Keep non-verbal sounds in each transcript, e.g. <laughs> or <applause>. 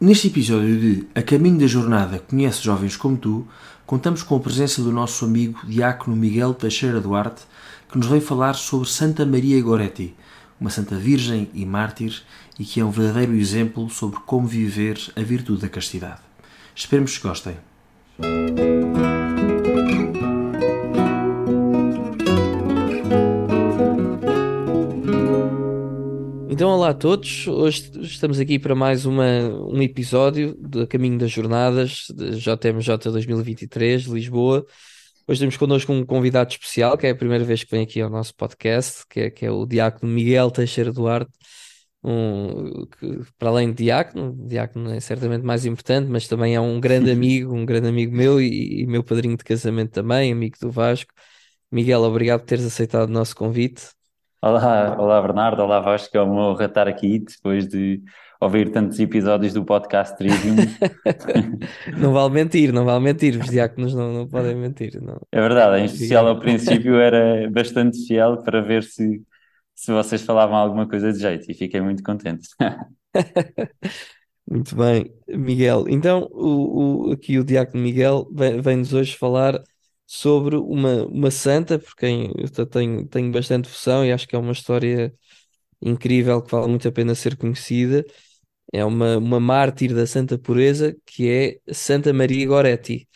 Neste episódio de A Caminho da Jornada Conhece Jovens como Tu, contamos com a presença do nosso amigo Diácono Miguel Teixeira Duarte, que nos vem falar sobre Santa Maria Goretti, uma santa virgem e mártir e que é um verdadeiro exemplo sobre como viver a virtude da castidade. Esperemos que gostem. Então, olá a todos. Hoje estamos aqui para mais uma, um episódio do Caminho das Jornadas de JMJ 2023, Lisboa. Hoje temos connosco um convidado especial, que é a primeira vez que vem aqui ao nosso podcast, que é, que é o Diácono Miguel Teixeira Duarte. Um, que, para além de diácono, diácono é certamente mais importante, mas também é um grande <laughs> amigo, um grande amigo meu e, e meu padrinho de casamento também, amigo do Vasco. Miguel, obrigado por teres aceitado o nosso convite. Olá, olá Bernardo, olá Vasco, é uma honra estar aqui depois de ouvir tantos episódios do podcast Trivium. <laughs> não vale mentir, não vale mentir, os diáconos não, não podem mentir. Não. É verdade, em especial ao princípio era bastante fiel para ver se, se vocês falavam alguma coisa de jeito e fiquei muito contente. <laughs> muito bem, Miguel. Então, o, o, aqui o diácono Miguel vem-nos hoje falar sobre uma, uma santa, por quem eu tenho, tenho bastante devoção e acho que é uma história incrível que vale muito a pena ser conhecida. É uma, uma mártir da santa pureza que é Santa Maria Goretti.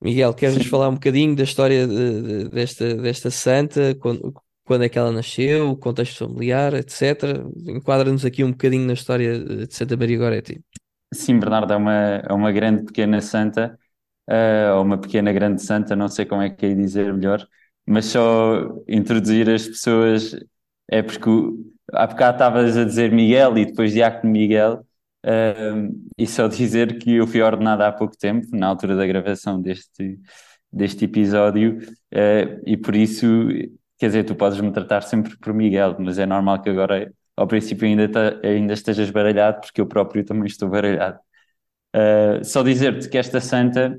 Miguel, queres-nos falar um bocadinho da história de, de, desta, desta santa, quando, quando é que ela nasceu, o contexto familiar, etc. Enquadra-nos aqui um bocadinho na história de Santa Maria Goretti. Sim, Bernardo, é uma, é uma grande pequena santa uh, ou uma pequena grande santa, não sei como é que é dizer melhor, mas só introduzir as pessoas é porque há bocado estavas a dizer Miguel e depois Diácono Miguel, uh, e só dizer que eu fui ordenado há pouco tempo, na altura da gravação deste, deste episódio, uh, e por isso, quer dizer, tu podes me tratar sempre por Miguel, mas é normal que agora, ao princípio, ainda, ainda estejas baralhado, porque eu próprio também estou baralhado. Uh, só dizer-te que esta santa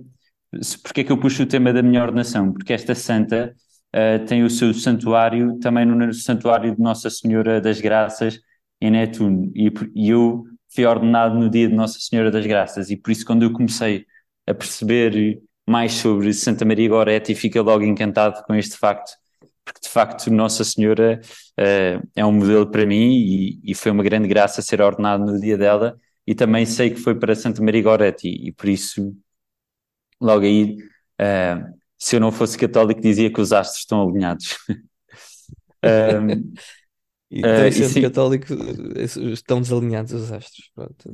porque é que eu puxo o tema da minha ordenação? Porque esta santa uh, tem o seu santuário também no santuário de Nossa Senhora das Graças em Netuno e, e eu fui ordenado no dia de Nossa Senhora das Graças. E por isso quando eu comecei a perceber mais sobre Santa Maria Goretti fiquei logo encantado com este facto porque de facto Nossa Senhora uh, é um modelo para mim e, e, foi uma grande graça ser ordenado no dia dela. E também sei que foi para Santa Maria Goretti e por isso logo aí, uh, se eu não fosse católico, dizia que os astros estão alinhados. um, então, uh, sendo sim, católico, estão desalinhados os astros. Pronto.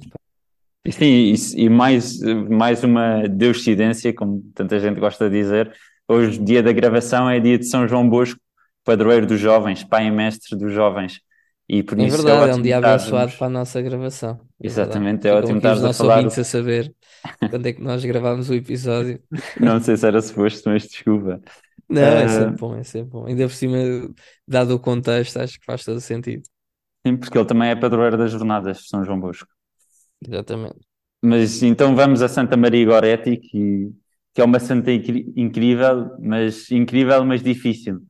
Sim, e, e, mais, mais uma deuscidência, como tanta gente gosta de dizer. Hoje, dia da gravação, é dia de São João Bosco, padroeiro dos jovens, pai e mestre dos jovens. E por é isso verdade, é, é um dia abençoado para a nossa gravação. É Exatamente, verdade. é ótimo estar a falar. a saber quando é que nós gravámos o episódio. <laughs> Não sei se era suposto, mas desculpa. Não, uh... é sempre bom, é sempre bom. Ainda por cima, dado o contexto, acho que faz todo sentido. Sim, porque ele também é padroeiro das jornadas de São João Bosco. Exatamente. Mas então vamos a Santa Maria Goretti, que, que é uma santa incrível, mas incrível, mas difícil.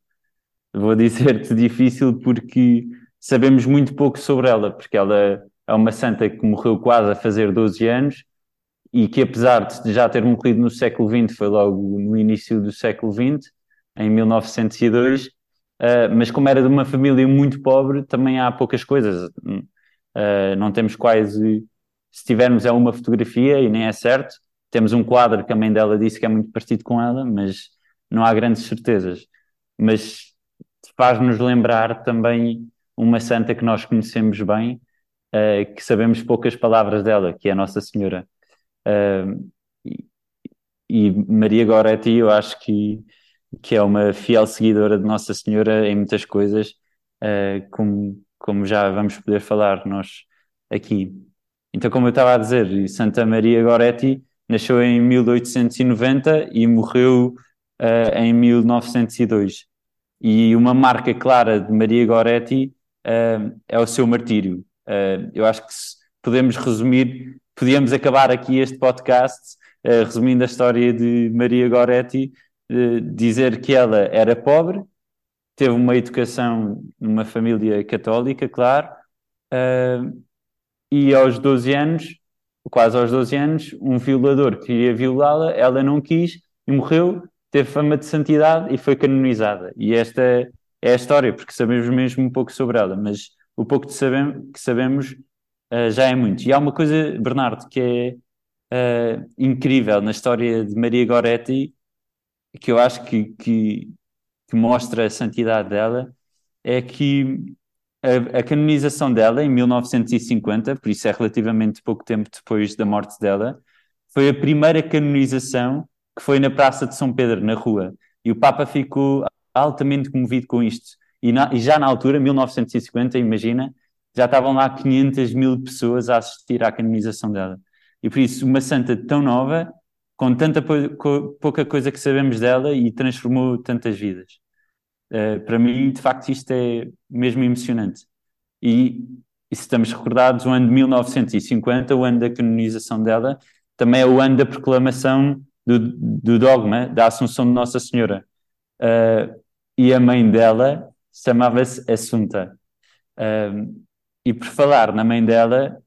Vou dizer-te difícil porque sabemos muito pouco sobre ela, porque ela é uma santa que morreu quase a fazer 12 anos e que, apesar de já ter morrido no século XX, foi logo no início do século XX, em 1902, uh, eh, mas como era de uma família muito pobre, também há poucas coisas. Uh, não temos quase. Se tivermos é uma fotografia e nem é certo. Temos um quadro que a mãe dela disse que é muito parecido com ela, mas não há grandes certezas. Mas faz-nos lembrar também uma santa que nós conhecemos bem, uh, que sabemos poucas palavras dela, que é a Nossa Senhora. Uh, e, e, Maria Goretti, eu acho que, que é uma fiel seguidora de Nossa Senhora em muitas coisas, uh, como, como já vamos poder falar nós aqui. Então, como eu estava a dizer, Santa Maria Goretti nasceu em 1890 e morreu uh, em 1902. E uma marca clara de Maria Goretti uh, é o seu martírio. Uh, eu acho que podemos resumir, podíamos acabar aqui este podcast uh, resumindo a história de Maria Goretti, dizer que ela era pobre, teve uma educação numa família católica, claro, e aos 12 anos quase aos 12 anos, um violador queria violá-la, ela não quis e morreu, teve fama de santidade e foi canonizada. E esta é a história, porque sabemos mesmo um pouco sobre ela, mas o pouco que sabemos, que sabemos uh, já é muito. E há uma coisa, Bernardo, que é uh, incrível na história de Maria Goretti, que eu acho que, que, que mostra a santidade dela, é que a, a, canonização dela, em 1950, por isso é relativamente pouco tempo depois da morte dela, foi a primeira canonização que foi na Praça de São Pedro, na rua. E o Papa ficou altamente comovido com isto. E, na, e já na altura, 1950, imagina, já estavam lá 500 mil pessoas a assistir à canonização dela. E por isso, uma santa tão nova, com tanta pouca coisa que sabemos dela e transformou tantas vidas. Uh, para mim, de facto, isto é mesmo emocionante. E, e se estamos recordados, o ano de 1950, o ano da canonização dela, também é o ano da proclamação do, do dogma da Assunção de Nossa Senhora. Uh, e a mãe dela chamava-se Assunta. Uh, e por falar na mãe dela,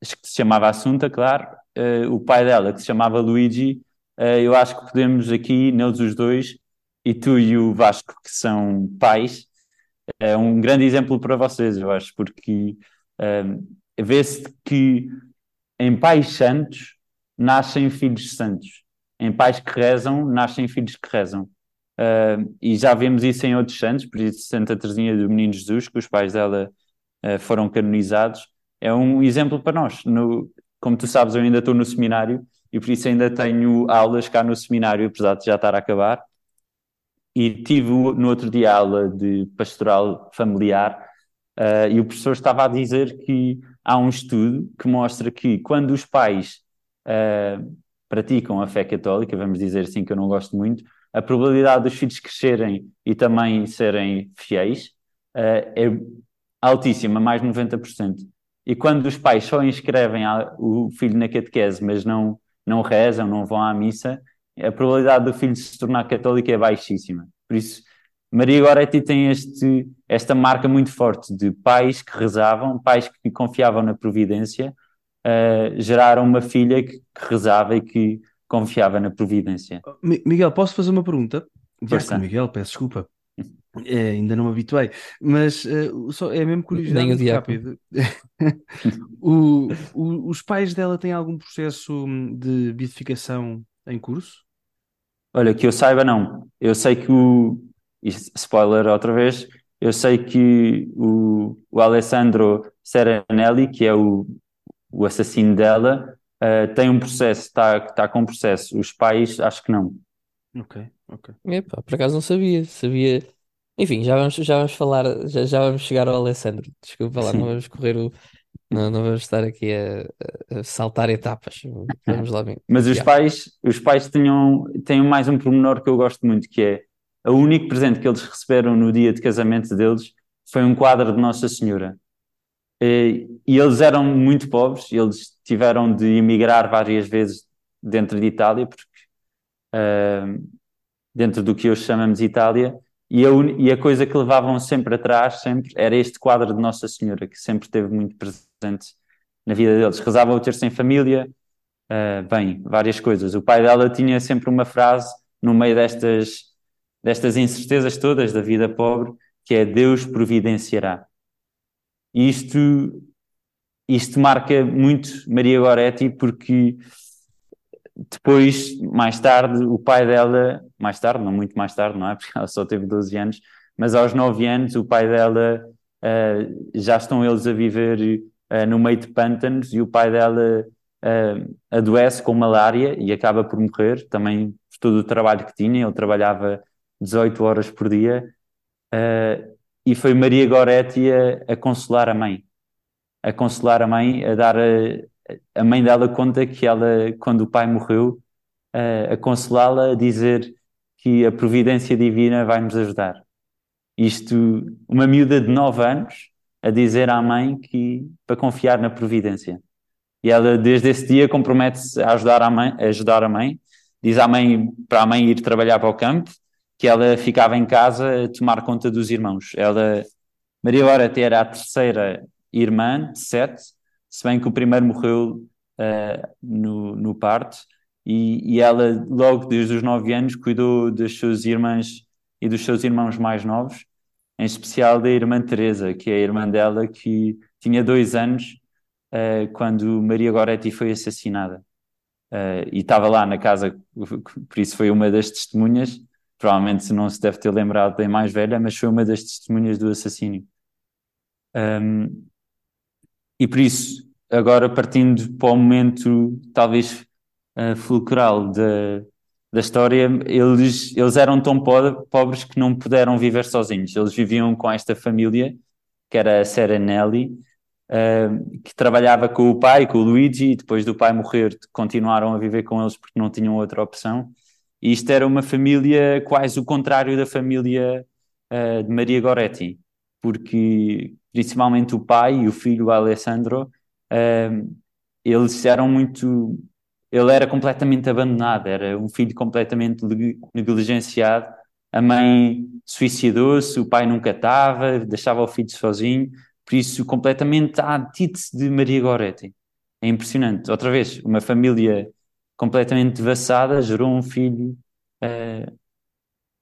que se chamava Assunta, claro, uh, o pai dela, que se chamava Luigi, eu acho que podemos aqui, neles os dois, e tu e o Vasco, que são pais, é um grande exemplo para vocês, eu acho, porque vê-se que em pais santos nascem filhos santos em pais que rezam, nascem filhos que rezam. Uh, e já vemos isso em outros santos, por isso Santa Teresinha do Menino Jesus, que os pais dela uh, foram canonizados, é um exemplo para nós. No, como tu sabes, eu ainda estou no seminário e por isso ainda tenho aulas cá no seminário, apesar de já estar a acabar. E tive no outro dia aula de pastoral familiar uh, e o professor estava a dizer que há um estudo que mostra que quando os pais praticam a fé católica, vamos dizer assim, que eu não gosto muito, a probabilidade dos filhos crescerem e também serem fiéis uh, é altíssima, mais de 90%. E quando os pais só inscrevem o filho na catequese, mas não, não rezam, não vão à missa, a probabilidade do filho se tornar católico é baixíssima. Por isso, Maria Goretti tem este, esta marca muito forte de pais que rezavam, pais que confiavam na providência uh, geraram uma filha que, que, rezava e que confiava na providência. Miguel, posso fazer uma pergunta? Diácono Miguel, peço desculpa. É, ainda não me habituei, mas uh, só, é mesmo curiosidade Nem o rápido. <laughs> o, o, os pais dela têm algum processo de beatificação em curso? Olha, que eu saiba, não. Eu sei que o. Spoiler outra vez. Eu sei que o, o Alessandro Serenelli, que é o, o assassino dela uh, tem um processo, está tá com um processo. Os pais, acho que não. Ok, ok. Epá, por acaso não sabia. Sabia. Enfim, já vamos, já vamos falar, já, já vamos chegar ao Alessandro. Desculpa lá, não vamos correr o. Não, não vamos estar aqui a, a saltar etapas. Vamos lá bem. <laughs> Mas os pais, os pais tinham, têm mais um pormenor que eu gosto muito, que é o único presente que eles receberam no dia de casamento deles foi um quadro de Nossa Senhora. E, e eles eram muito pobres, eles tiveram de emigrar várias vezes dentro de Itália, porque uh, dentro do que hoje chamamos Itália, e a, e a, coisa que levavam sempre atrás sempre era este quadro de Nossa Senhora, que sempre esteve muito presente na vida deles. Rezavam o terço em família, uh, bem, várias coisas. O pai dela tinha sempre uma frase no meio destas, destas incertezas todas da vida pobre, que é Deus providenciará. E isto, isto marca muito Maria Goretti porque depois, mais tarde, o pai dela, mais tarde, não muito mais tarde, não é? <laughs> Porque ela só teve 12 anos, mas aos 9 anos o pai dela uh, já estão eles a viver uh, no meio de pântanos e o pai dela uh, adoece com malária e acaba por morrer, também por todo o trabalho que tinha, ele trabalhava 18 horas por dia. E foi Maria Goretti a, a, consolar a mãe, a consolar a mãe, a dar a, a mãe dela conta que ela, quando o pai morreu, a, a consolá-la, a dizer que a providência divina vai nos ajudar. Isto, uma miúda de 9 anos a dizer à mãe que para confiar na providência. E ela, desde esse dia, compromete-se a ajudar a mãe, a ajudar a mãe, diz à mãe para a mãe ir trabalhar para o campo, que ela ficava em casa a tomar conta dos irmãos. Ela, Maria Orete era a terceira irmã de sete, se bem que o primeiro morreu uh, no, no parto e, e, ela, logo desde os 9 anos, cuidou das suas irmãs e dos seus irmãos mais novos, em especial da irmã Teresa, que é a irmã dela que tinha dois anos uh, quando Maria Goretti foi assassinada. Uh, e estava lá na casa, por isso foi uma das testemunhas. Provavelmente não se deve ter lembrado da mais velha, mas foi uma das testemunhas do assassínio. Um, e por isso, agora partindo para o momento talvez uh, fulcral da, da história, eles, eles eram tão pobres que não puderam viver sozinhos. Eles viviam com esta família, que era a Serenelli, uh, que trabalhava com o pai, com o Luigi, e depois do pai morrer continuaram a viver com eles porque não tinham outra opção. E isto era uma família quase o contrário da família uh, de Maria Goretti, porque principalmente o pai e o filho Alessandro, uh, eles eram muito. Ele era completamente abandonado, era um filho completamente negligenciado. A mãe suicidou-se, o pai nunca estava, deixava o filho sozinho. Por isso, completamente à antítese de Maria Goretti. É impressionante. Outra vez, uma família completamente devassada gerou um filho uh,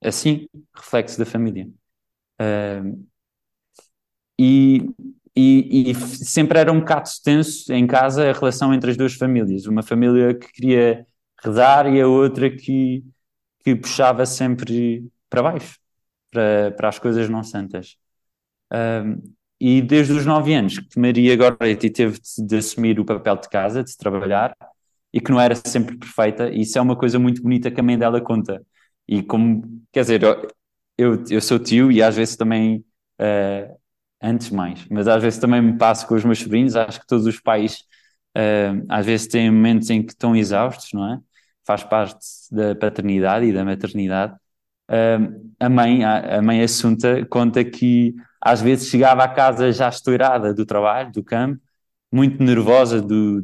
assim, reflexo da família. Uh, e, e, e, sempre era um bocado tenso em casa a relação entre as duas famílias. Uma família que queria redar e a outra que, que puxava sempre para baixo, para, para as coisas não santas. Uh, e desde os nove anos que Maria Goretti teve de, de, assumir o papel de casa, de trabalhar, e que não era sempre perfeita, e isso é uma coisa muito bonita que a mãe dela conta. E como, quer dizer, eu, eu sou tio e às vezes também, uh, antes mais, mas às vezes também me passo com os meus sobrinhos, acho que todos os pais uh, às vezes têm momentos em que estão exaustos, não é? Faz parte da paternidade e da maternidade. Uh, a mãe, a, a mãe Assunta conta que às vezes chegava a casa já estourada do trabalho, do campo, muito nervosa de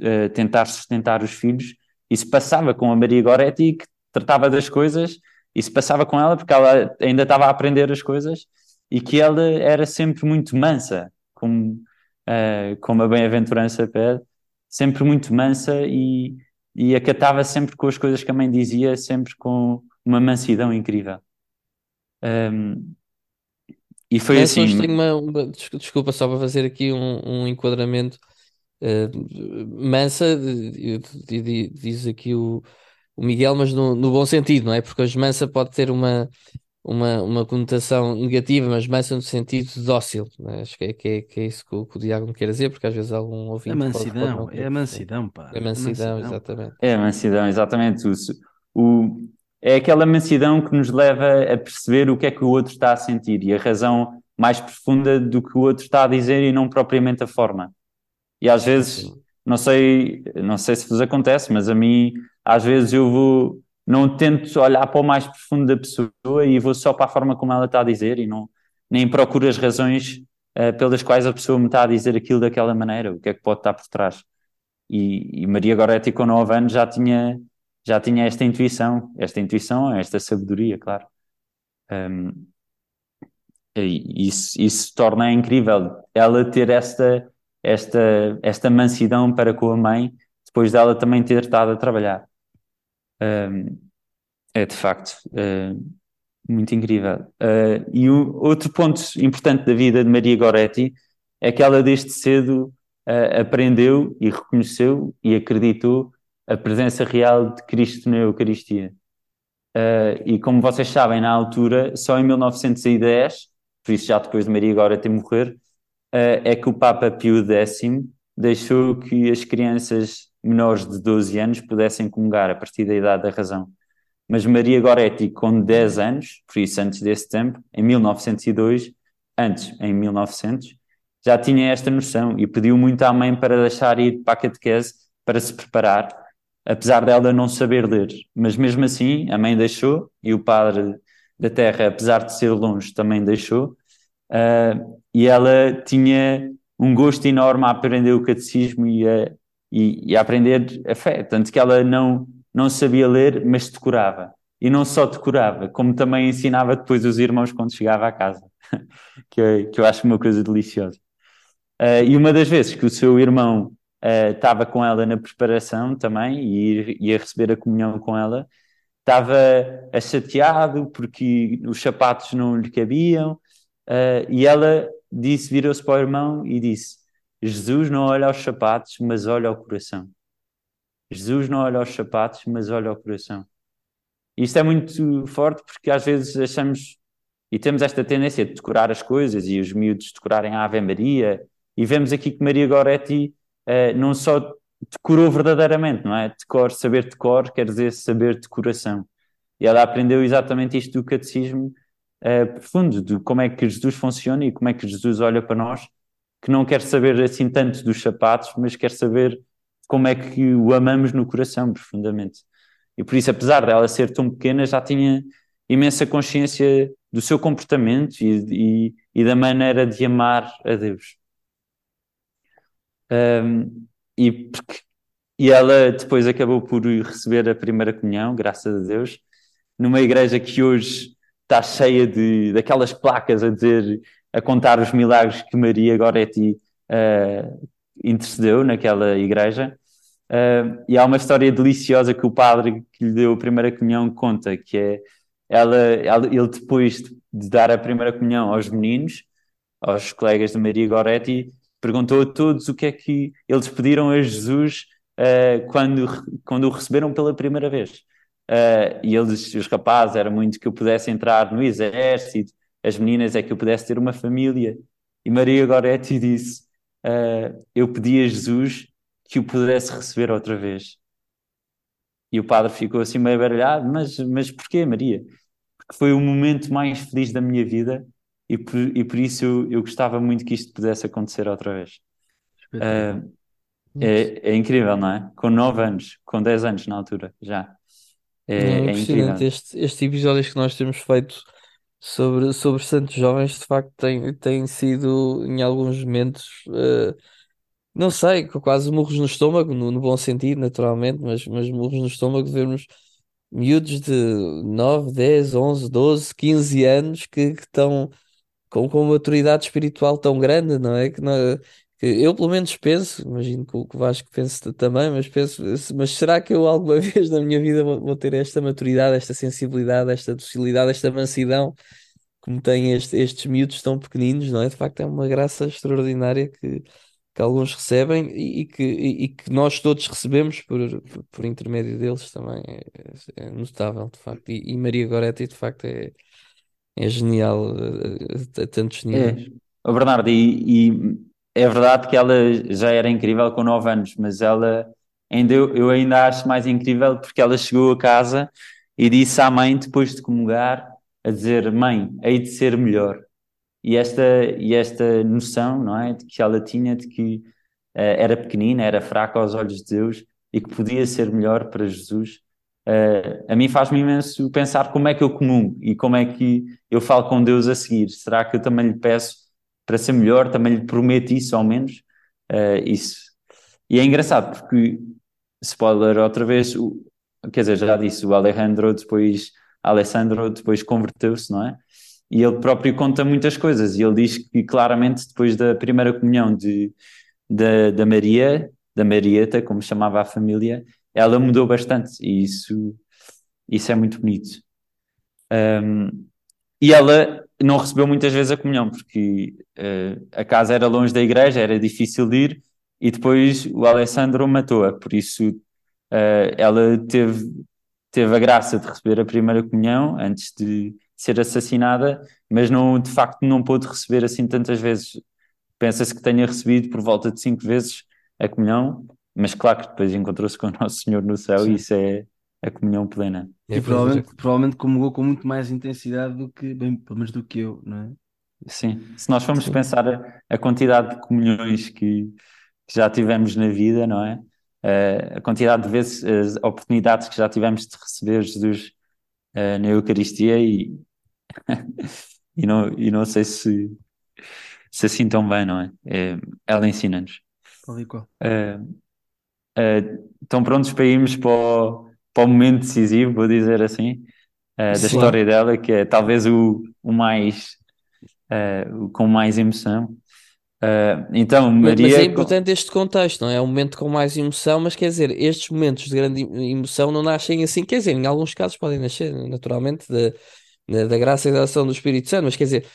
uh, tentar sustentar os filhos, e se passava com a Maria Goretti, que tratava das coisas, e se passava com ela porque ela ainda estava a aprender as coisas, e que ela era sempre muito mansa, como, uh, como a bem-aventurança pede, sempre muito mansa e, e acatava sempre com as coisas que a mãe dizia, sempre com uma mansidão incrível. Um, e foi Nessa assim. tenho uma, uma- desculpa só para fazer aqui um, um enquadramento. Eh, Mansa, de- diz aqui o, o Miguel, mas no, no bom sentido, não é? Porque hoje Mansa pode ter uma, uma, uma conotação negativa, mas Mansa no sentido dócil, é? Acho que é, que é, que é isso que o, que o Diago quer dizer, porque às vezes algum A ouvinte pode, pode mansidão, não é a mansidão, pá. É A mansidão, mansidão, pá. exatamente. É a mansidão, exatamente. O, o, é aquela mansidão que nos leva a perceber o que é que o outro está a sentir e a razão mais profunda do que o outro está a dizer e não propriamente a forma. E às vezes, não sei, não sei se vos acontece, mas a mim, às vezes eu vou, não tento olhar para o mais profundo da pessoa e vou só para a forma como ela está a dizer e não, nem procuro as razões uh, pelas quais a pessoa me está a dizer aquilo daquela maneira, o que é que pode estar por trás. E, e Maria Goretti, com 9 anos, já tinha, já tinha esta intuição, esta intuição, esta sabedoria, claro. Um, isso, isso torna incrível ela ter esta, esta, esta mansidão para com a mãe, depois dela também ter estado a trabalhar. É de facto uh, muito incrível. Uh, e o outro ponto importante da vida de Maria Goretti é que ela desde cedo uh, aprendeu e reconheceu e acreditou a presença real de Cristo na Eucaristia. e como vocês sabem, na altura, só em 1910 por isso já depois de Maria agora ter morrer, é que o Papa Pio X deixou que as crianças menores de 12 anos pudessem comungar a partir da idade da razão. Mas Maria Goretti, com 10 anos, por isso antes desse tempo, em 1902, antes, em 1900, já tinha esta noção e pediu muito à mãe para deixar ir para a catequese para se preparar, apesar dela não saber ler. Mas mesmo assim, a mãe deixou e o padre da terra, apesar de ser longe, também deixou. Uh, e ela tinha um gosto enorme a aprender o catecismo e a, e, e a aprender a fé. Tanto que ela não, não sabia ler, mas decorava. E não só decorava, como também ensinava depois os irmãos quando chegava à casa, <laughs> que, que eu acho uma coisa deliciosa. Uh, e uma das vezes que o seu irmão uh, estava com ela na preparação também e ia receber a comunhão com ela, estava chateado porque os sapatos não lhe cabiam uh, e ela disse, virou-se para o irmão e disse: Jesus não olha aos sapatos, mas olha ao coração. Jesus não olha aos sapatos, mas olha ao coração. Isto é muito forte porque às vezes achamos e temos esta tendência de decorar as coisas e os miúdos decorarem a Ave Maria e vemos aqui que Maria Goretti uh, não só decorou verdadeiramente, não é? Decor, saber de cor quer dizer saber de coração. E ela aprendeu exatamente isto do catecismo uh, profundo, de como é que Jesus funciona e como é que Jesus olha para nós, que não quer saber assim tanto dos sapatos, mas quer saber como é que o amamos no coração profundamente. E por isso, apesar dela ser tão pequena, já tinha imensa consciência do seu comportamento e, e, e da maneira de amar a Deus. Um, e, e ela depois acabou por receber a primeira comunhão, graças a Deus, numa igreja que hoje está cheia de daquelas placas a dizer, a contar os milagres que Maria Goretti uh, intercedeu naquela igreja. Uh, e há uma história deliciosa que o padre que lhe deu a primeira comunhão conta, que é ela, ela, ele depois de dar a primeira comunhão aos meninos, aos colegas de Maria Goretti, perguntou a todos o que é que eles pediram a Jesus uh, quando, quando o receberam pela primeira vez. Uh, e eles, os rapazes, era muito que eu pudesse entrar no exército, as meninas é que eu pudesse ter uma família. E Maria Goretti <laughs> disse: uh, Eu pedi a Jesus que o pudesse receber outra vez. E o padre ficou assim meio baralhado, mas, mas porquê, Maria? Porque foi o momento mais feliz da minha vida e por, e por isso eu, eu gostava muito que isto pudesse acontecer outra vez. Uh, é, é, incrível, não é? Com 9 anos, com 10 anos na altura, já. É, é, é impressionante. Estes, estes episódios que nós temos feito sobre, sobre santos jovens, de facto, têm, têm sido, em alguns momentos, uh, não sei, quase murros no estômago, no, no bom sentido, naturalmente, mas, mas murros no estômago de vermos miúdos de 9, 10, 11, 12, 15 anos que, que estão com, com uma maturidade espiritual tão grande, não é? Que, não, eu pelo menos penso, imagino que o Vasco pense também, mas penso, mas será que eu alguma <laughs> vez na minha vida vou, vou ter esta maturidade, esta sensibilidade, esta docilidade, esta mansidão, como têm este- estes miúdos tão pequeninos, não é? De facto é uma graça extraordinária que, que alguns recebem e, e que, e, e que nós todos recebemos por, por, por intermédio deles também. É, é notável, de facto. E, e Maria Goretti, de facto, é, é genial a, a tantos níveis. É, Bernardo, e, e é verdade que ela já era incrível com 9 anos, mas ela ainda eu, ainda acho mais incrível porque ela chegou a casa e disse à mãe, depois de comungar, a dizer: Mãe, hei de ser melhor. E esta, e esta noção, não é? De que ela tinha de que uh, era pequenina, era fraca aos olhos de Deus e que podia ser melhor para Jesus, uh, a mim faz-me imenso pensar como é que eu comungo e como é que eu falo com Deus a seguir. Será que eu também lhe peço para ser melhor? Também lhe prometo isso, ao menos? Uh, isso. E é engraçado porque, spoiler outra vez, o, quer dizer, já disse, o Alejandro depois, Alessandro depois converteu-se, não é? E ele próprio conta muitas coisas e ele diz que claramente depois da primeira comunhão de, da, da Maria, da Marieta, como chamava a família, ela mudou bastante e isso, isso é muito bonito. Um, e ela não recebeu muitas vezes a comunhão, porque uh, a casa era longe da igreja, era difícil de ir, e depois o Alessandro matou-a, por isso uh, ela teve, teve a graça de receber a primeira comunhão antes de ser assassinada, mas não, de facto não pôde receber assim tantas vezes. Pensa-se que tenha recebido por volta de cinco vezes a comunhão, mas claro que depois encontrou-se com o Nosso Senhor no céu Sim. e isso é a comunhão plena. E é provavelmente, provavelmente comungou com muito mais intensidade do que, bem, pelo menos do que eu, não é? Sim, se nós formos Sim. pensar a, a, quantidade de comunhões que, que, já tivemos na vida, não é? Uh, a quantidade de vezes, as oportunidades que já tivemos de receber Jesus uh, na Eucaristia e, <laughs> e, não, e não sei se, se assim tão bem, não é? é ela ensina-nos. Uh, uh, estão prontos para irmos para o, para o momento decisivo, vou dizer assim, uh, da história dela, que é talvez o, o mais uh, com mais emoção. Uh, então, Maria. Mas é importante este contexto, não é? É um momento com mais emoção, mas quer dizer, estes momentos de grande emoção não nascem assim, quer dizer, em alguns casos podem nascer naturalmente da, da, graça e da ação do Espírito Santo, mas quer dizer,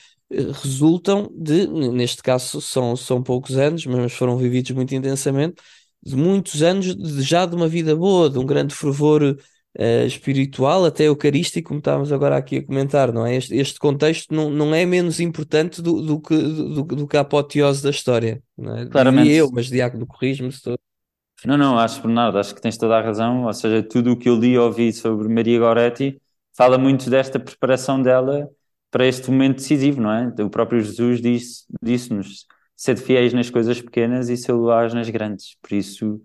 resultam de, neste caso são, são poucos anos, mas foram vividos muito intensamente, de muitos anos de- já de uma vida boa, de um grande fervor eh, espiritual, até eucarístico, como estávamos agora aqui a comentar, não é? Este, este contexto não, não é menos importante do, do que, do, do que a apoteose da história, não é? Claramente. Diria eu, mas Diácono, corrijo-me estou... Não, não, acho Bernardo, acho que tens toda a razão. Ou seja, tudo o que eu li e ouvi sobre Maria Goretti fala muito desta preparação dela para este momento decisivo, não é? O próprio Jesus disse, disse-nos sede fiéis nas coisas pequenas e sê-lo-ás nas grandes. Por isso,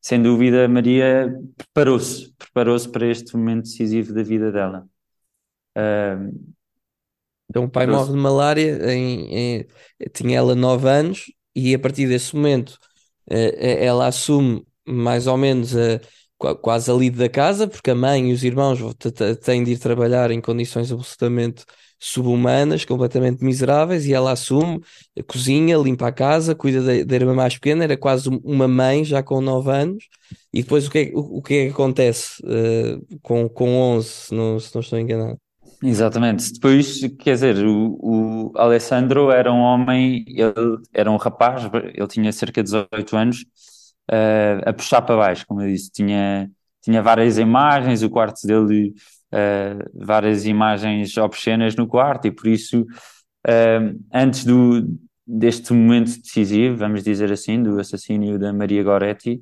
sem dúvida, Maria preparou-se, preparou-se para este momento decisivo da vida dela. Então o pai morre de malária, em, em- tinha ela 9 anos, e a partir desse momento eh, eh, ela assume mais ou menos a, qua- quase a lide da casa, porque a mãe e os irmãos têm de ir trabalhar em condições absolutamente subhumanas, completamente miseráveis, e ela assume, cozinha, limpa a casa, cuida da, da irmã mais pequena, era quase um- uma mãe já com 9 anos. E depois o que é, o, o que é que acontece eh, com, com 11, se não, se não estou enganado? Exatamente. Depois, quer dizer, o, o Alessandro era um homem, ele era um rapaz, ele tinha cerca de 18 anos, eh, a puxar para baixo, como eu disse. Tinha, tinha várias imagens, o quarto dele, eh, várias imagens obscenas no quarto, e por isso, eh, antes do, deste momento decisivo, vamos dizer assim, do assassínio da Maria Goretti,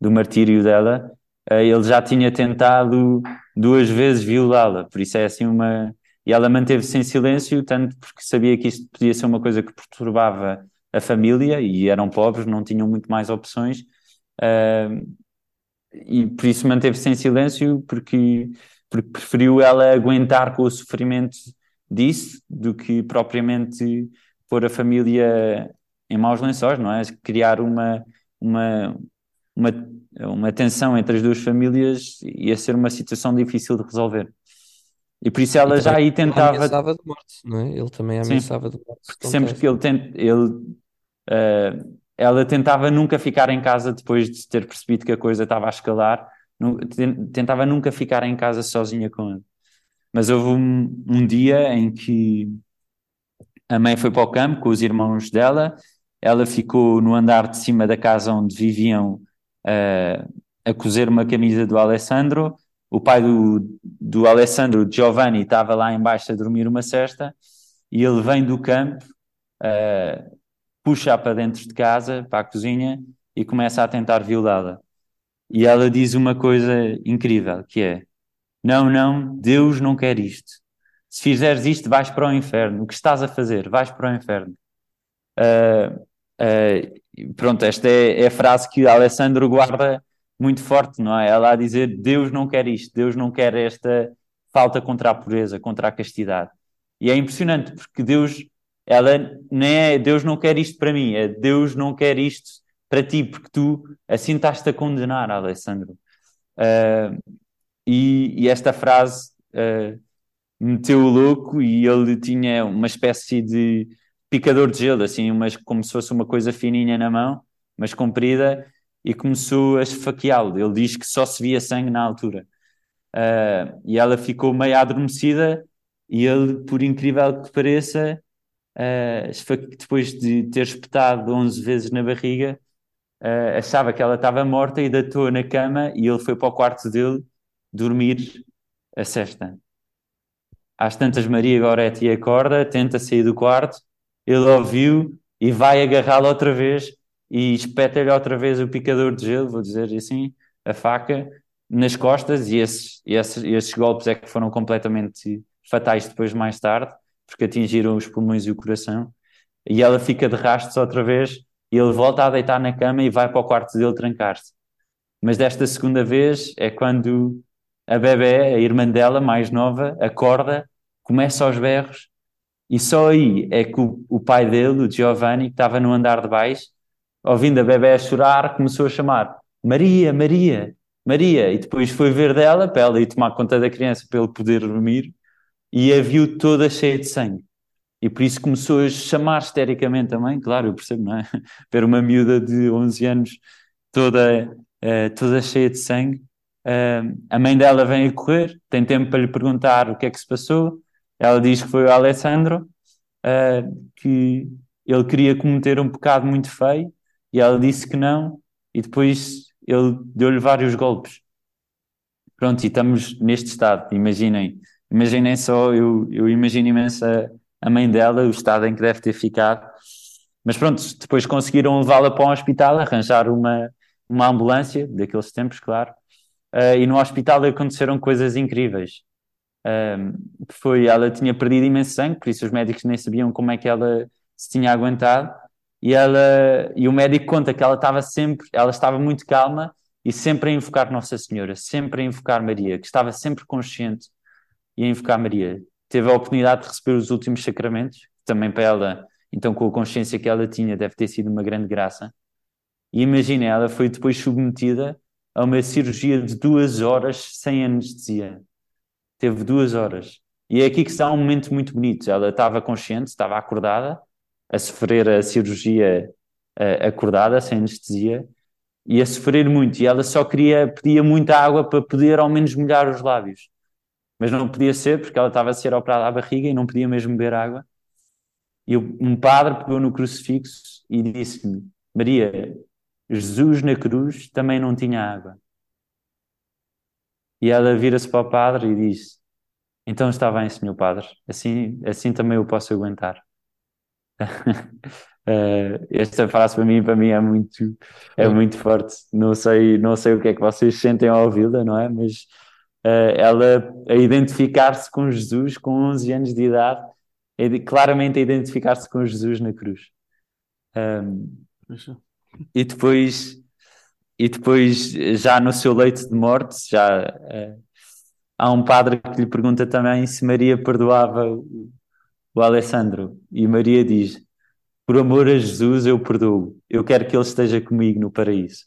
do martírio dela, eh, ele já tinha tentado duas vezes violá-la, por isso é assim uma. E ela manteve-se em silêncio, tanto porque sabia que isto podia ser uma coisa que perturbava a família e eram pobres, não tinham muito mais opções, e por isso manteve-se em silêncio, porque, porque preferiu ela aguentar com o sofrimento disso do que propriamente pôr a família em maus lençóis, não é? Criar uma, uma, uma, uma tensão entre as duas famílias ia ser uma situação difícil de resolver. E por isso ela já aí ele tentava, ameaçava de morte, não é? Ele também Sim. ameaçava de morte. se sempre que ele, tent, ele eh, ela tentava nunca ficar em casa depois de ter percebido que a coisa estava a escalar, tentava nunca ficar em casa sozinha com ele. Mas houve um, um dia em que a mãe foi para o campo com os irmãos dela, ela ficou no andar de cima da casa onde viviam eh, a cozer uma camisa do Alessandro. O pai do, do Alessandro, Giovanni, estava lá embaixo a dormir uma cesta e ele vem do campo, eh, puxa-a para dentro de casa, para a cozinha e começa a tentar violá-la. E ela diz uma coisa incrível, que é: Não, não, Deus não quer isto. Se fizeres isto, vais para o inferno. O que estás a fazer? Vais para o inferno. Ah, ah, pronto, esta é, é a frase que Alessandro guarda muito forte, não é? Ela a dizer: Deus não quer isto, Deus não quer esta falta contra a pureza, contra a castidade. E é impressionante porque Deus, ela nem é Deus não quer isto para mim, é Deus não quer isto para ti, porque tu assim estás-te a condenar, Alessandro. Ah, e, e esta frase ah, meteu-o louco e ele tinha uma espécie de picador de gelo, assim, umas, como se fosse uma coisa fininha na mão, mas comprida, e começou a esfaqueá-lo. Ele diz que só se via sangue na altura. Ah, e ela ficou meio adormecida e ele, por incrível que pareça, esfa- depois de ter espetado 11 vezes na barriga, ah, achava que ela estava morta e deitou na cama e ele foi para o quarto dele dormir a cesta. Às tantas, Maria Goretti acorda, tenta sair do quarto, ele ouviu e vai agarrá-la outra vez e espeta-lhe outra vez o picador de gelo, vou dizer assim, a faca, nas costas, e esses, esses, esses golpes é que foram completamente fatais depois, mais tarde, porque atingiram os pulmões e o coração. E ela fica de rastros outra vez, e ele volta a deitar na cama e vai para o quarto dele trancar-se. Mas desta segunda vez é quando a bebé, a irmã dela, mais nova, acorda, começa aos berros, e só aí é que o, o pai dele, o Giovanni, que estava no andar de baixo, ouvindo a bebé a chorar, começou a chamar Maria, Maria, Maria, e depois foi ver dela para ela ir tomar conta da criança para ele poder dormir, e a viu toda cheia de sangue. E por isso começou a chamar histericamente também, claro, eu percebo, não é? <laughs> Ver uma miúda de 11 anos toda, uh, toda cheia de sangue. Uh, a mãe dela vem a correr, tem tempo para lhe perguntar o que é que se passou. Ela diz que foi o Alessandro, uh, que ele queria cometer um pecado muito feio e ela disse que não, e depois ele deu-lhe vários golpes. Pronto, e estamos neste estado, imaginem. Imaginem só, eu, eu imagino imenso a, mãe dela, o estado em que deve ter ficado. Mas pronto, depois conseguiram levá-la para um hospital, arranjar uma, uma ambulância, daqueles tempos, claro. Uh, e no hospital aconteceram coisas incríveis. Uh, foi, ela tinha perdido imenso sangue, por isso os médicos nem sabiam como é que ela se tinha aguentado. E, ela, e o médico conta que ela estava sempre, ela estava muito calma e sempre a invocar Nossa Senhora, sempre a invocar Maria, que estava sempre consciente e a invocar Maria. Teve a oportunidade de receber os últimos sacramentos, também para ela, então com a consciência que ela tinha, deve ter sido uma grande graça. E imagina, ela foi depois submetida a uma cirurgia de duas horas sem anestesia. Teve duas horas. E é aqui que está um momento muito bonito. Ela estava consciente, estava acordada, a sofrer a cirurgia uh, acordada, sem anestesia, e a sofrer muito. E ela só queria, pedia muita água para poder ao menos molhar os lábios. Mas não podia ser, porque ela estava a ser operada à barriga e não podia mesmo beber água. E um padre pegou no crucifixo e disse-me: Maria, Jesus na cruz também não tinha água. E ela vira-se para o padre e diz: Então está bem, senhor padre, assim, assim também eu posso aguentar. Uh, <laughs> esta frase para mim, para mim é muito, é muito forte. Não sei, não sei o que é que vocês sentem ao ouvi-la, não é? Mas ela a identificar-se com Jesus com 11 anos de idade, claramente a identificar-se com Jesus na cruz. Um, e depois, e depois, já no seu leito de morte, já uh, há um padre que lhe pergunta também se Maria perdoava o, o Alessandro. E Maria diz: Por amor a Jesus, eu perdoo. Eu quero que ele esteja comigo no paraíso.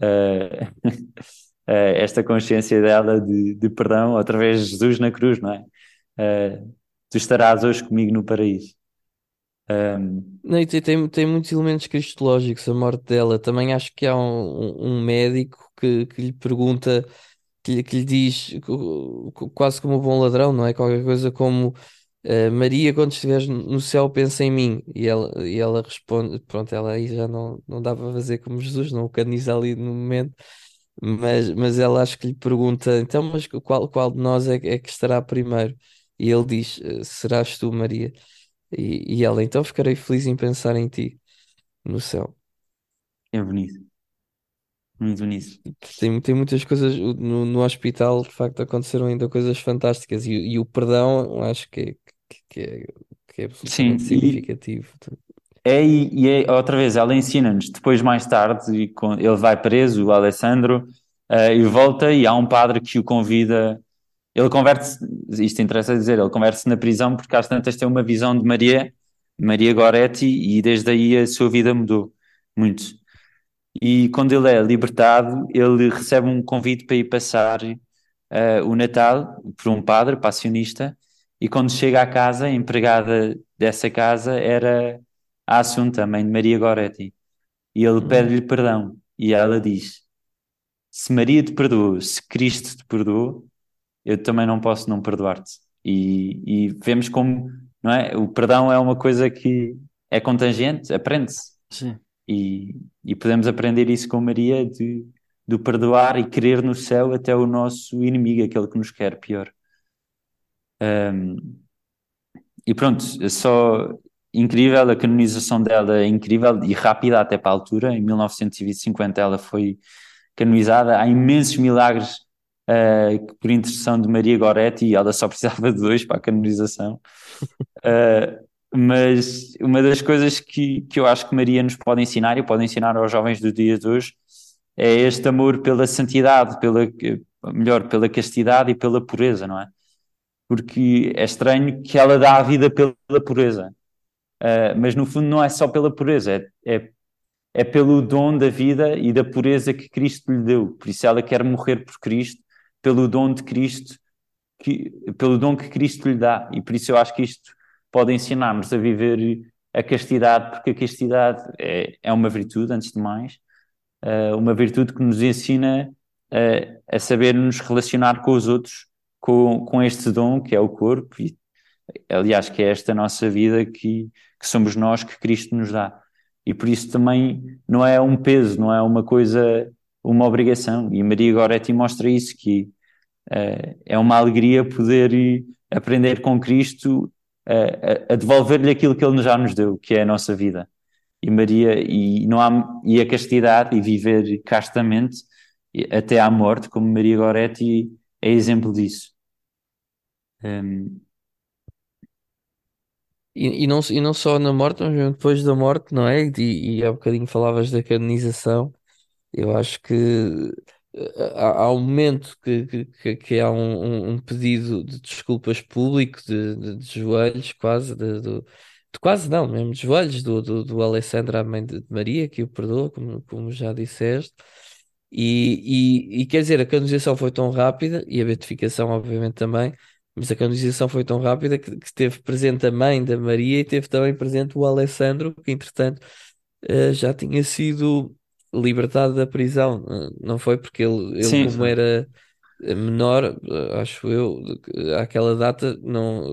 Uh, <laughs> esta consciência dela de, de, perdão através de Jesus na cruz, não é? Uh, tu estarás hoje comigo no paraíso. Um... Não, e tem, tem muitos elementos cristológicos a morte dela. Também acho que há um, um médico que, que lhe pergunta, que lhe, que lhe diz, quase como um bom ladrão, não é? Qualquer coisa como Uh, Maria, quando estiveres no céu, pensa em mim. E ela, e ela responde: Pronto, ela aí já não, não dá para fazer como Jesus, não o canoniza ali no momento. Mas, mas ela acho que lhe pergunta: Então, mas qual, qual de nós é, é que estará primeiro? E ele diz: eh, Serás tu, Maria. E, e ela: Então ficarei feliz em pensar em ti no céu. É bonito. Muito bonito. Tem, tem muitas coisas no, no hospital, de facto, aconteceram ainda coisas fantásticas. E, e o perdão, acho que é, que é, que é absolutamente Sim, significativo. É, e, é, outra vez, ela ensina-nos, depois mais tarde, ele vai preso, o Alessandro, uh, e volta, e há um padre que o convida, ele converte-se, isto interessa dizer, ele converte-se na prisão porque às tantas tem uma visão de Maria, Maria Goretti, e desde aí a sua vida mudou muito. E quando ele é libertado, ele recebe um convite para ir passar uh, o Natal por um padre passionista, e quando chega à casa, a empregada dessa casa era a Assunta, mãe de Maria Goretti. E ele hum. pede-lhe perdão. E ela diz: Se Maria te perdoou, se Cristo te perdoou, eu também não posso não perdoar-te. E, e, vemos como não é? o perdão é uma coisa que é contagiante, aprende-se. E, e podemos aprender isso com Maria de, de perdoar e querer no céu até o nosso inimigo, aquele que nos quer pior. Um, e pronto, só incrível, a canonização dela é incrível e rápida até para a altura. Em 1950 ela foi canonizada. Há imensos milagres uh, por intercessão de Maria Goretti ela só <laughs> precisava de dois para a canonização. Uh, <laughs> mas uma das coisas que, que eu acho que Maria nos pode ensinar e pode ensinar aos jovens do dia de hoje é este amor pela santidade, pela, melhor, pela castidade e pela pureza, não é? porque é estranho que ela dá a vida pela pureza. Uh, mas no fundo não é só pela pureza, é, é, é, pelo dom da vida e da pureza que Cristo lhe deu. Por isso ela quer morrer por Cristo, pelo dom de Cristo, que, pelo dom que Cristo lhe dá. E por isso eu acho que isto pode ensinar-nos a viver a castidade, porque a castidade é, é uma virtude, antes de mais, uh, uma virtude que nos ensina uh, a saber nos relacionar com os outros, com, com este dom que é o corpo, e aliás, que é esta nossa vida que, que somos nós, que Cristo nos dá. E por isso também não é um peso, não é uma coisa, uma obrigação. E Maria Goretti mostra isso, que uh, é uma alegria poder aprender com Cristo a, a devolver-lhe aquilo que Ele já nos deu, que é a nossa vida. E Maria, e, não há, e a castidade, e viver castamente até à morte, como Maria Goretti é exemplo disso. Um... E, e, não, e não só na morte, mas mesmo depois da morte, não é? E, e há bocadinho falavas da canonização. Eu acho que há, há um momento que, que, que há um, um, pedido de desculpas público, de, de, de joelhos, quase, de, de, de, quase não, mesmo de joelhos, do, do, do Alessandro à mãe de Maria, que o perdoa, como, como já disseste. E, e, e quer dizer, a canonização foi tão rápida, e a beatificação, obviamente, também, mas a canonização foi tão rápida que, que teve presente a mãe da Maria e teve também presente o Alessandro, que entretanto uh, já tinha sido libertado da prisão, não foi? Porque ele, ele Sim, como era menor, acho eu, àquela data, não,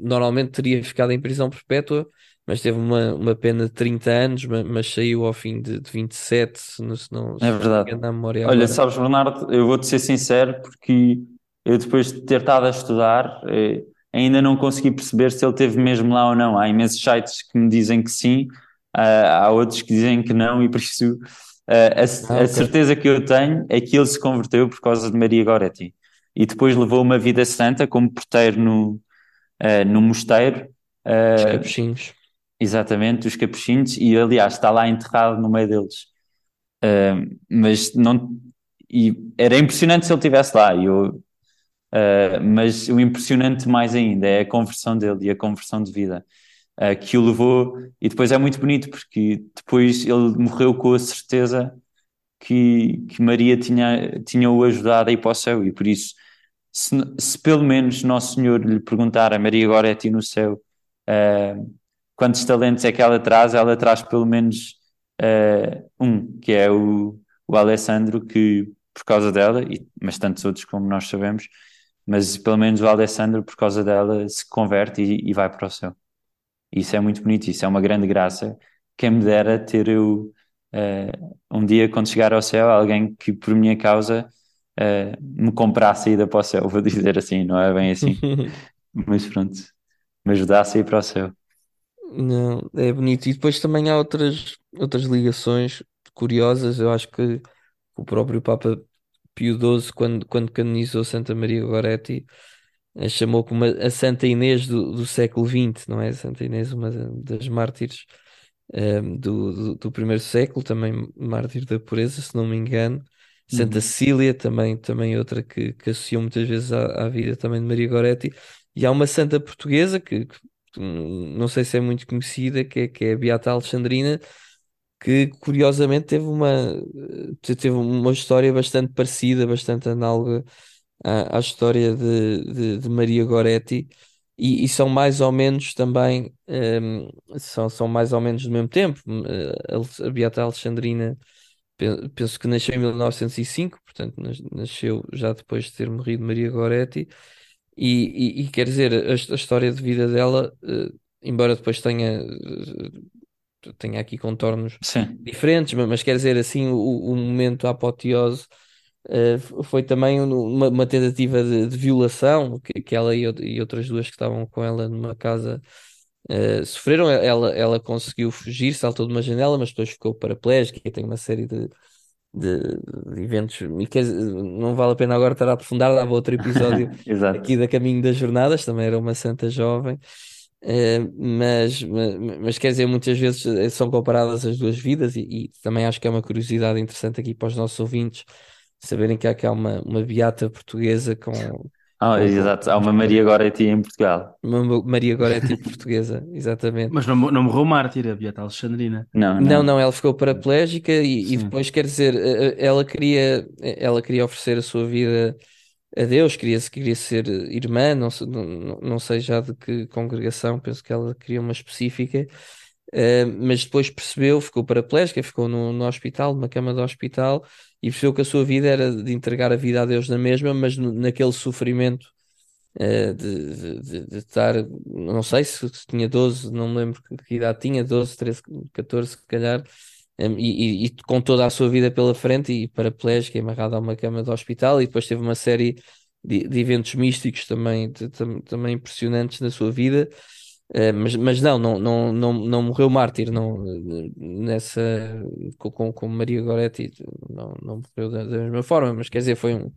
normalmente teria ficado em prisão perpétua, mas teve uma, uma pena de 30 anos, mas, mas saiu ao fim de, de 27, se não, se não, É se não me verdade. engano na memória Olha, agora. sabes, Bernardo, eu vou-te ser sincero, porque eu depois de ter estado a estudar, eh, ainda não consegui perceber se ele teve mesmo lá ou não. Há imensos sites que me dizem que sim, ah, há outros que dizem que não, e por isso ah, a, Ah, a ok. certeza que eu tenho é que ele se converteu por causa de Maria Goretti. E depois levou uma vida santa como porteiro no, no mosteiro. Os capuchinhos. Exatamente, os capuchinhos, e aliás está lá enterrado no meio deles. Mas não. E era impressionante se ele estivesse lá, e eu, uh, mas o impressionante mais ainda é a conversão dele e a conversão de vida uh, que o levou. E depois é muito bonito, porque depois ele morreu com a certeza que, que Maria tinha, tinha o ajudado a ir para o céu, e por isso, se, se pelo menos Nosso Senhor lhe perguntar a Maria Goretti no céu. Uh, quantos talentos é que ela traz? Ela traz pelo menos um, que é o, o Alessandro, que por causa dela, e, mas tantos outros como nós sabemos, mas pelo menos o Alessandro, por causa dela, se converte e, e vai para o céu. Isso é muito bonito, isso é uma grande graça. Quem me dera ter eu, uh, um dia, quando chegar ao céu, alguém que por minha causa uh, me comprasse a ida para o céu, vou dizer assim, não é bem assim, <laughs> mas pronto, me ajudasse a ir para o céu. Não, é bonito. E depois também há outras, outras ligações curiosas. Eu acho que o próprio Papa Pio XII, quando, quando canonizou Santa Maria Goretti, a chamou como a, Santa Inês do, do século XX, não é? Santa Inês, uma das mártires um, do, do, do primeiro século, também mártir da pureza, se não me engano. Santa Uhum. Cecília, também, também outra que, que associou muitas vezes à, à vida também de Maria Goretti. E há uma santa portuguesa que, que, hum, não sei se é muito conhecida, que é, que é a Beata Alexandrina, que curiosamente teve uma, eh, teve uma história bastante parecida, bastante análoga à, à história de, de, de Maria Goretti. E, e são mais ou menos também, hum, são, são mais ou menos do mesmo tempo. Eh, A Beata Alexandrina Pe- Penso que nasceu em 1905, portanto, nas- nasceu já depois de ter morrido Maria Goretti, e, e, e quer dizer, a, a história de vida dela, eh, embora depois tenha, tenha aqui contornos Sim, diferentes, ma- mas, quer dizer, assim, o, o momento, apoteose, f- foi também uma, uma tentativa de, de violação que, que ela e, e outras duas que estavam com ela numa casa eh, sofreram. Ela, ela conseguiu fugir, saltou de uma janela, mas depois ficou paraplégica e tem uma série de, de, de eventos. E quer não vale a pena agora estar a aprofundar, dava outro episódio <laughs> aqui da Caminho das Jornadas, também era uma santa jovem. Eh, mas, mas, quer dizer, muitas vezes eh, são comparadas as duas vidas, e, e também acho que é uma curiosidade interessante aqui para os nossos ouvintes saberem que há cá uma, uma beata portuguesa com, <laughs> Ah, com, exato, há uma Maria. Goretti em Portugal. Uma Maria Goretti <laughs> portuguesa, exatamente. Mas não, não morreu mártir, a Beata Alexandrina. Não, Não, não. não, ela ficou paraplégica e, e depois, quer dizer, eh, ela queria, ela queria oferecer a sua vida a Deus, queria, queria ser irmã, não, não, não sei já de que congregação, penso que ela queria uma específica, uh, mas depois percebeu, ficou paraplégica, ficou no, no hospital, numa cama de hospital, e percebeu que a sua vida era de entregar a vida a Deus na mesma, mas no, naquele sofrimento uh, de, de, de, estar, não sei se, tinha 12, não me lembro que, que idade tinha, 12, 13, 14 se calhar, um, e, e, e, com toda a sua vida pela frente e paraplégica, amarrada a uma cama de hospital, e depois teve uma série de, de eventos místicos também, de, também impressionantes na sua vida. Uh, mas, mas não, não, não, não, não morreu mártir não, nessa, com, com Maria Goretti, não, não morreu da, da mesma forma, mas quer dizer, foi um,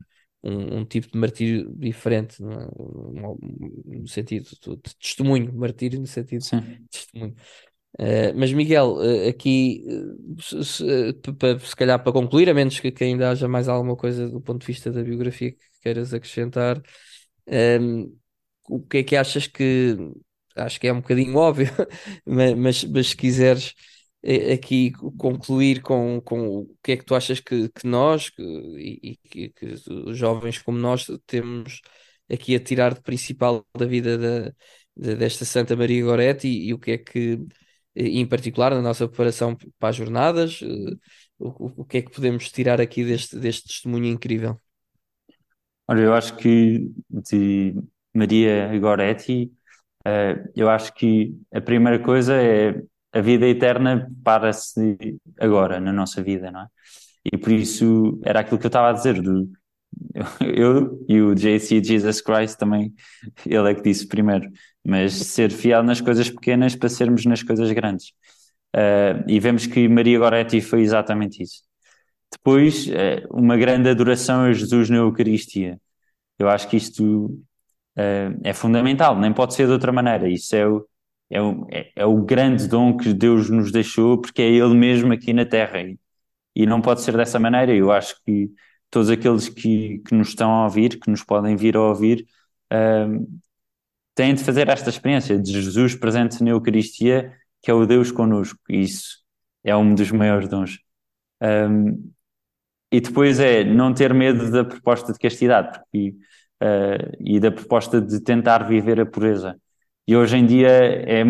um, um, tipo de martírio diferente, no, é? no sentido de testemunho, martírio no sentido Sim. de testemunho. Uh, mas Miguel, uh, aqui uh, se, se, calhar para concluir, a menos que, que, ainda haja mais alguma coisa do ponto de vista da biografia que queiras acrescentar, ehm, o que é que achas que acho que é um bocadinho <laughs> óbvio, mas, mas, mas se quiseres aqui concluir com, com o que é que tu achas que, que nós que, e, que, que, os jovens como nós temos aqui a tirar de principal da vida da, de, desta Santa Maria Goretti e, e o que é que em particular na nossa preparação para as jornadas, eh, o, o que é que podemos tirar aqui deste, deste testemunho incrível? Olha, eu acho que de Maria Goretti, uh, eu acho que a primeira coisa é a vida eterna para-se agora, na nossa vida, não é? E por isso era aquilo que eu estava a dizer, do, eu e o JC Jesus Christ também, ele é que disse primeiro, mas ser fiel nas coisas pequenas para sermos nas coisas grandes. Uh, e vemos que Maria Goretti foi exatamente isso. Depois, uh, uma grande adoração a Jesus na Eucaristia. Eu acho que isto uh, é fundamental, nem pode ser de outra maneira. Isso é o, é, o, é, é o grande dom que Deus nos deixou, porque é Ele mesmo aqui na Terra. E, e não pode ser dessa maneira. Eu acho que todos aqueles que, que nos estão a ouvir, que nos podem vir a ouvir, têm de fazer esta experiência de Jesus presente na Eucaristia, que é o Deus connosco. Isso é um dos maiores dons. Um, e depois é não ter medo da proposta de castidade porque, uh, e da proposta de tentar viver a pureza. E hoje em dia é,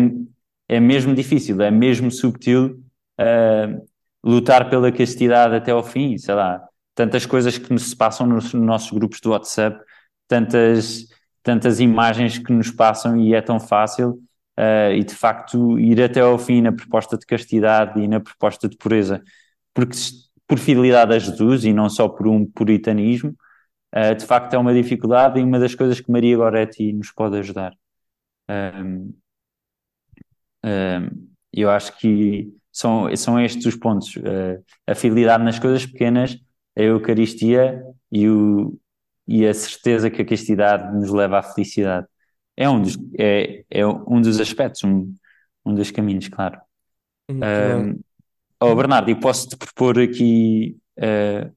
é mesmo difícil, é mesmo subtil uh, lutar pela castidade até ao fim, sei lá, tantas coisas que se passam nos nossos grupos do WhatsApp, tantas, tantas imagens que nos passam e é tão fácil. Uh, e de facto ir até ao fim na proposta de castidade e na proposta de pureza, porque por fidelidade a Jesus e não só por um puritanismo, uh, de facto é uma dificuldade e uma das coisas que Maria Goretti nos pode ajudar. Um, um, eu acho que são, são estes os pontos: uh, a fidelidade nas coisas pequenas a Eucaristia e, o, e a certeza que a castidade nos leva à felicidade. É um dos, é, é um dos aspectos, um, um dos caminhos, claro. Um, oh, Bernardo, eu posso-te propor aqui uh,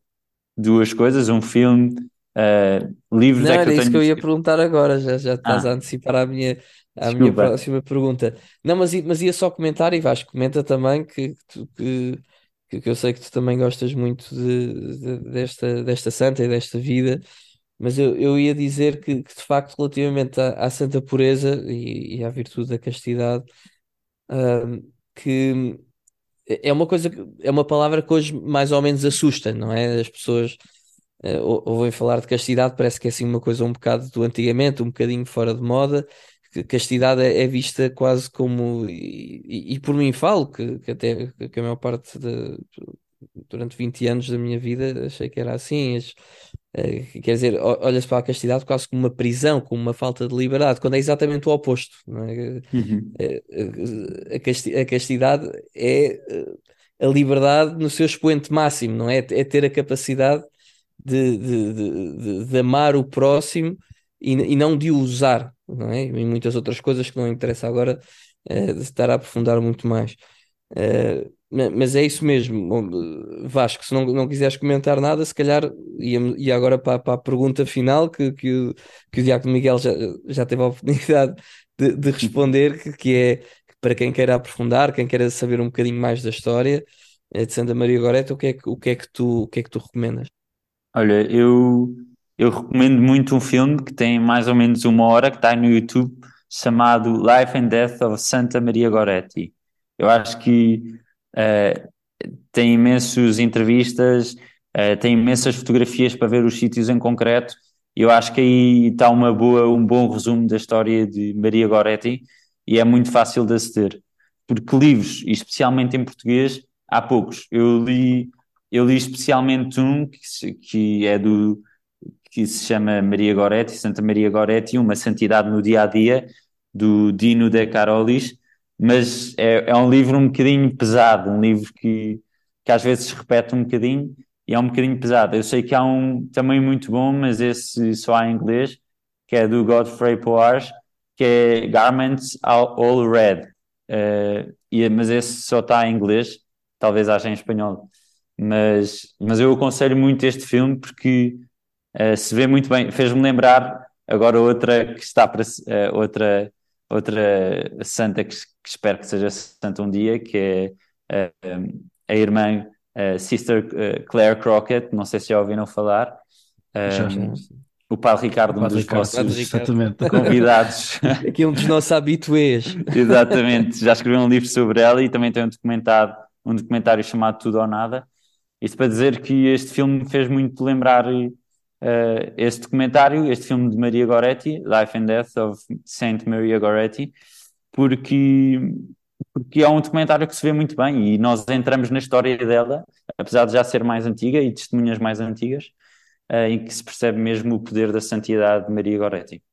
duas coisas, um filme, uh, livros Não, é que eu era isso tenho... que eu ia perguntar agora, já, já estás ah. a antecipar a minha, a minha próxima pergunta. Não, mas, mas ia só comentar, e Vasco, comenta também que, que, que, que eu sei que tu também gostas muito de, de, desta, desta santa e desta vida, mas eu, eu ia dizer que, que de facto, relativamente à, à santa pureza e, e, à virtude da castidade, que é uma coisa, é uma palavra que hoje mais ou menos assusta, não é? As pessoas uh, ouvem falar de castidade, parece que é assim uma coisa um bocado do antigamente, um bocadinho fora de moda, castidade é, é, vista quase como, e, e, por mim falo, que, que até que a maior parte de, durante 20 anos da minha vida achei que era assim. As, uh, quer dizer, olha-se para a castidade quase como uma prisão, como uma falta de liberdade, quando é exatamente o oposto. É? Uhum. Uh, a, casti a castidade é a liberdade no seu expoente máximo, não é? É ter a capacidade de, de, de, de amar o próximo e, e não de o usar não é? E muitas outras coisas que não interessa agora uh, estar a aprofundar muito mais. Uh, mas é isso mesmo, Vasco. Se não, não quiseres comentar nada, se calhar e agora para, para a pergunta final que, que, o, que o Diácono Miguel já, já teve a oportunidade de, de responder, que, que é para quem queira aprofundar, quem queira saber um bocadinho mais da história eh, de Santa Maria Goreta, o que é que, o que, é que, tu, o que, é que tu recomendas? Olha, eu eu recomendo muito um filme que tem mais ou menos uma hora, que está no YouTube, chamado Life and Death of Santa Maria Goretti. Eu acho que uh, tem imensas entrevistas, uh, tem imensas fotografias para ver os sítios em concreto. Eu acho que aí está uma boa, um bom resumo da história de Maria Goretti e é muito fácil de aceder. Porque livros, especialmente em português, há poucos. Eu li, eu li especialmente um que, que é do que se chama Maria Goretti, Santa Maria Goretti, uma santidade no dia a dia, do Dino De Carolis, mas é, é um livro um bocadinho pesado, um livro que, que às vezes se repete um bocadinho e é um bocadinho pesado. Eu sei que há um também muito bom, mas esse só há em inglês, que é do Godfrey Poage, que é Garments All Red, uh, e, mas esse só está em inglês, talvez haja em espanhol. Mas, mas eu aconselho muito este filme porque uh, se vê muito bem. Fez-me lembrar agora outra que está para uh, outra outra santa que, que, espero que seja santa um dia, que é uh, a irmã Sister Claire Crockett. Não sei se já ouviram falar. o Padre Ricardo, um dos Ricardo, nossos <laughs> convidados. <laughs> Aqui um dos nossos habituês. <laughs> Exatamente, já escreveu um livro sobre ela e também tem um documentário, um documentário chamado Tudo ou Nada. Isto para dizer que este filme me fez muito lembrar uh, este documentário, este filme de Maria Goretti, Life and Death of Saint Maria Goretti, porque, porque é um documentário que se vê muito bem e nós entramos na história dela, apesar de já ser mais antiga e testemunhas mais antigas, uh, em que se percebe mesmo o poder da santidade de Maria Goretti.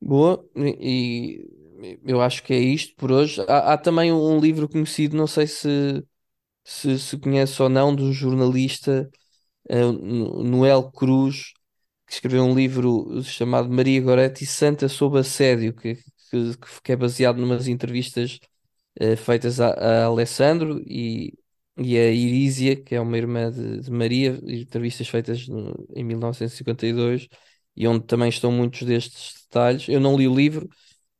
Boa, e eu acho que é isto por hoje. Há, há também um livro conhecido, não sei se, se, se conhece ou não, de um jornalista Noel Cruz, que escreveu um livro chamado Maria Goretti Santa sob assédio, que, que, que é baseado numas entrevistas uh, feitas a, a, Alessandro e, e a Irísia, que é uma irmã de, de Maria, entrevistas feitas no, em 1952, e onde também estão muitos destes detalhes. Eu não li o livro,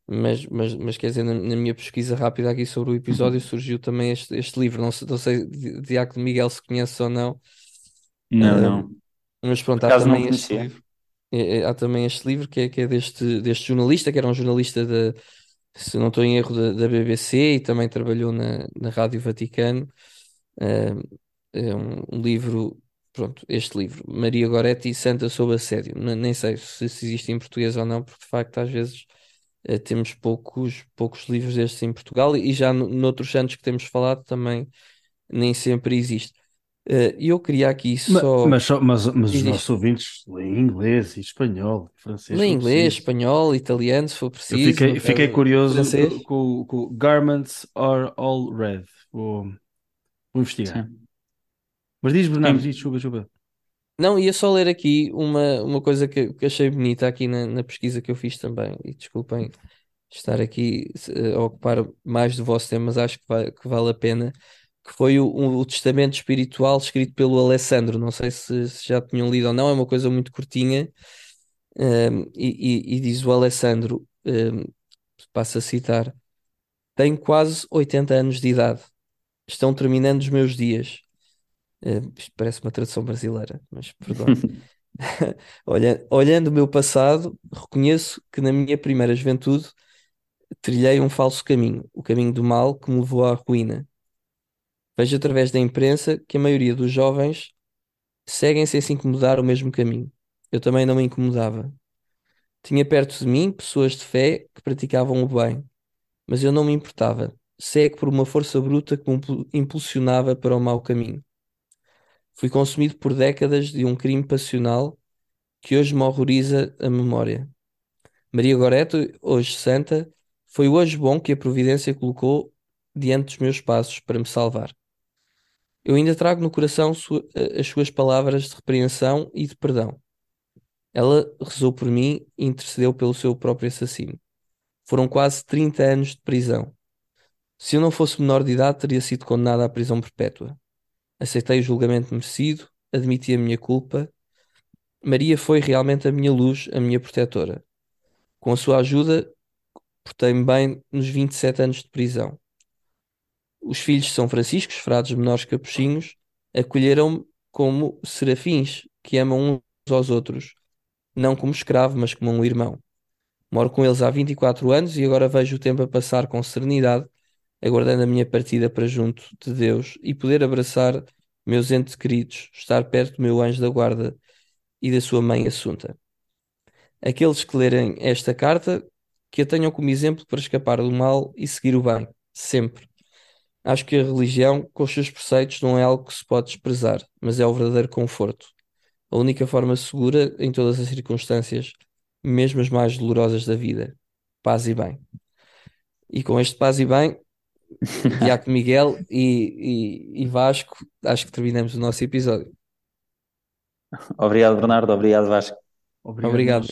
mas, mas, mas quer dizer, na, na, minha pesquisa rápida aqui sobre o episódio surgiu também este, este livro. Não sei, não sei Diácono Miguel se conhece ou não, não, não. Mas pronto, há também este livro. É, é, há também este livro que é, que é deste, deste jornalista, que era um jornalista de, se não estou em erro, da, da BBC e também trabalhou na, na Rádio Vaticano. É um, um, livro, pronto, este livro, Maria Goretti Santa sob assédio. Nem sei se, se, existe em português ou não, porque de facto às vezes uh, temos poucos, poucos livros destes em Portugal e já no, noutros santos que temos falado também nem sempre existe. Eh, e eu queria aqui só. Mas, mas, mas os nossos ouvintes leem inglês e espanhol, francês. Leem inglês, espanhol, italiano, se for preciso. Eu fiquei, fiquei curioso com, com Garments are all red. Vou, vou investigar. Sim. Mas diz, Bernardo, diz, chuva, chuva. Não, ia só ler aqui uma, uma coisa que, que achei bonita aqui na, na pesquisa que eu fiz também. E desculpem estar aqui a ocupar mais do vosso tempo, mas acho que, vai, que vale a pena que foi o, o, testamento espiritual escrito pelo Alessandro. Não sei se, se já tinham lido ou não, é uma coisa muito curtinha. Um, e, e, e, diz o Alessandro, um, passo a citar: Tenho quase 80 anos de idade, estão terminando os meus dias. Um, isto parece uma tradução brasileira, mas perdão. <laughs> Olha, olhando o meu passado, reconheço que na minha primeira juventude trilhei um falso caminho, o caminho do mal que me levou à ruína. Vejo através da imprensa que a maioria dos jovens seguem sem se incomodar o mesmo caminho. Eu também não me incomodava. Tinha perto de mim pessoas de fé que praticavam o bem, mas eu não me importava, cego por uma força bruta que me impulsionava para o mau caminho. Fui consumido por décadas de um crime passional que hoje me horroriza a memória. Maria Goreto, hoje santa, foi o hoje bom que a providência colocou diante dos meus passos para me salvar. Eu ainda trago no coração as suas palavras de repreensão e de perdão. Ela rezou por mim e intercedeu pelo seu próprio assassino. Foram quase 30 anos de prisão. Se eu não fosse menor de idade, teria sido condenado à prisão perpétua. Aceitei o julgamento merecido, admiti a minha culpa. Maria foi realmente a minha luz, a minha protetora. Com a sua ajuda, portei-me bem nos 27 anos de prisão. Os filhos de São Francisco, frades menores capuchinhos, acolheram-me como serafins que amam uns aos outros, não como escravo, mas como um irmão. Moro com eles há 24 anos e agora vejo o tempo a passar com serenidade, aguardando a minha partida para junto de Deus e poder abraçar meus entes queridos, estar perto do meu anjo da guarda e da sua mãe Assunta. Aqueles que lerem esta carta, que a tenham como exemplo para escapar do mal e seguir o bem, sempre. Acho que a religião, com os seus preceitos, não é algo que se pode desprezar, mas é o verdadeiro conforto. A única forma segura em todas as circunstâncias, mesmo as mais dolorosas da vida. Paz e bem. E com este paz e bem, <laughs> Diaco Miguel e, e, e Vasco, acho que terminamos o nosso episódio. Obrigado, Bernardo. Obrigado, Vasco. Obrigado, Obrigado.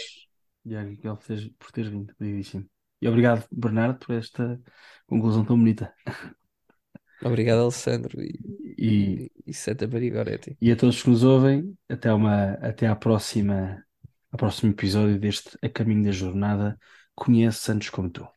Diago, Miguel, por teres, por teres vindo, obrigadíssimo. E obrigado, Bernardo, por esta conclusão tão bonita. Obrigado, Alessandro e, E, e, Santa Maria Goretti. e a todos que nos ouvem, até, uma, até à próxima, ao próximo episódio deste A Caminho da Jornada. Conhece Santos como tu.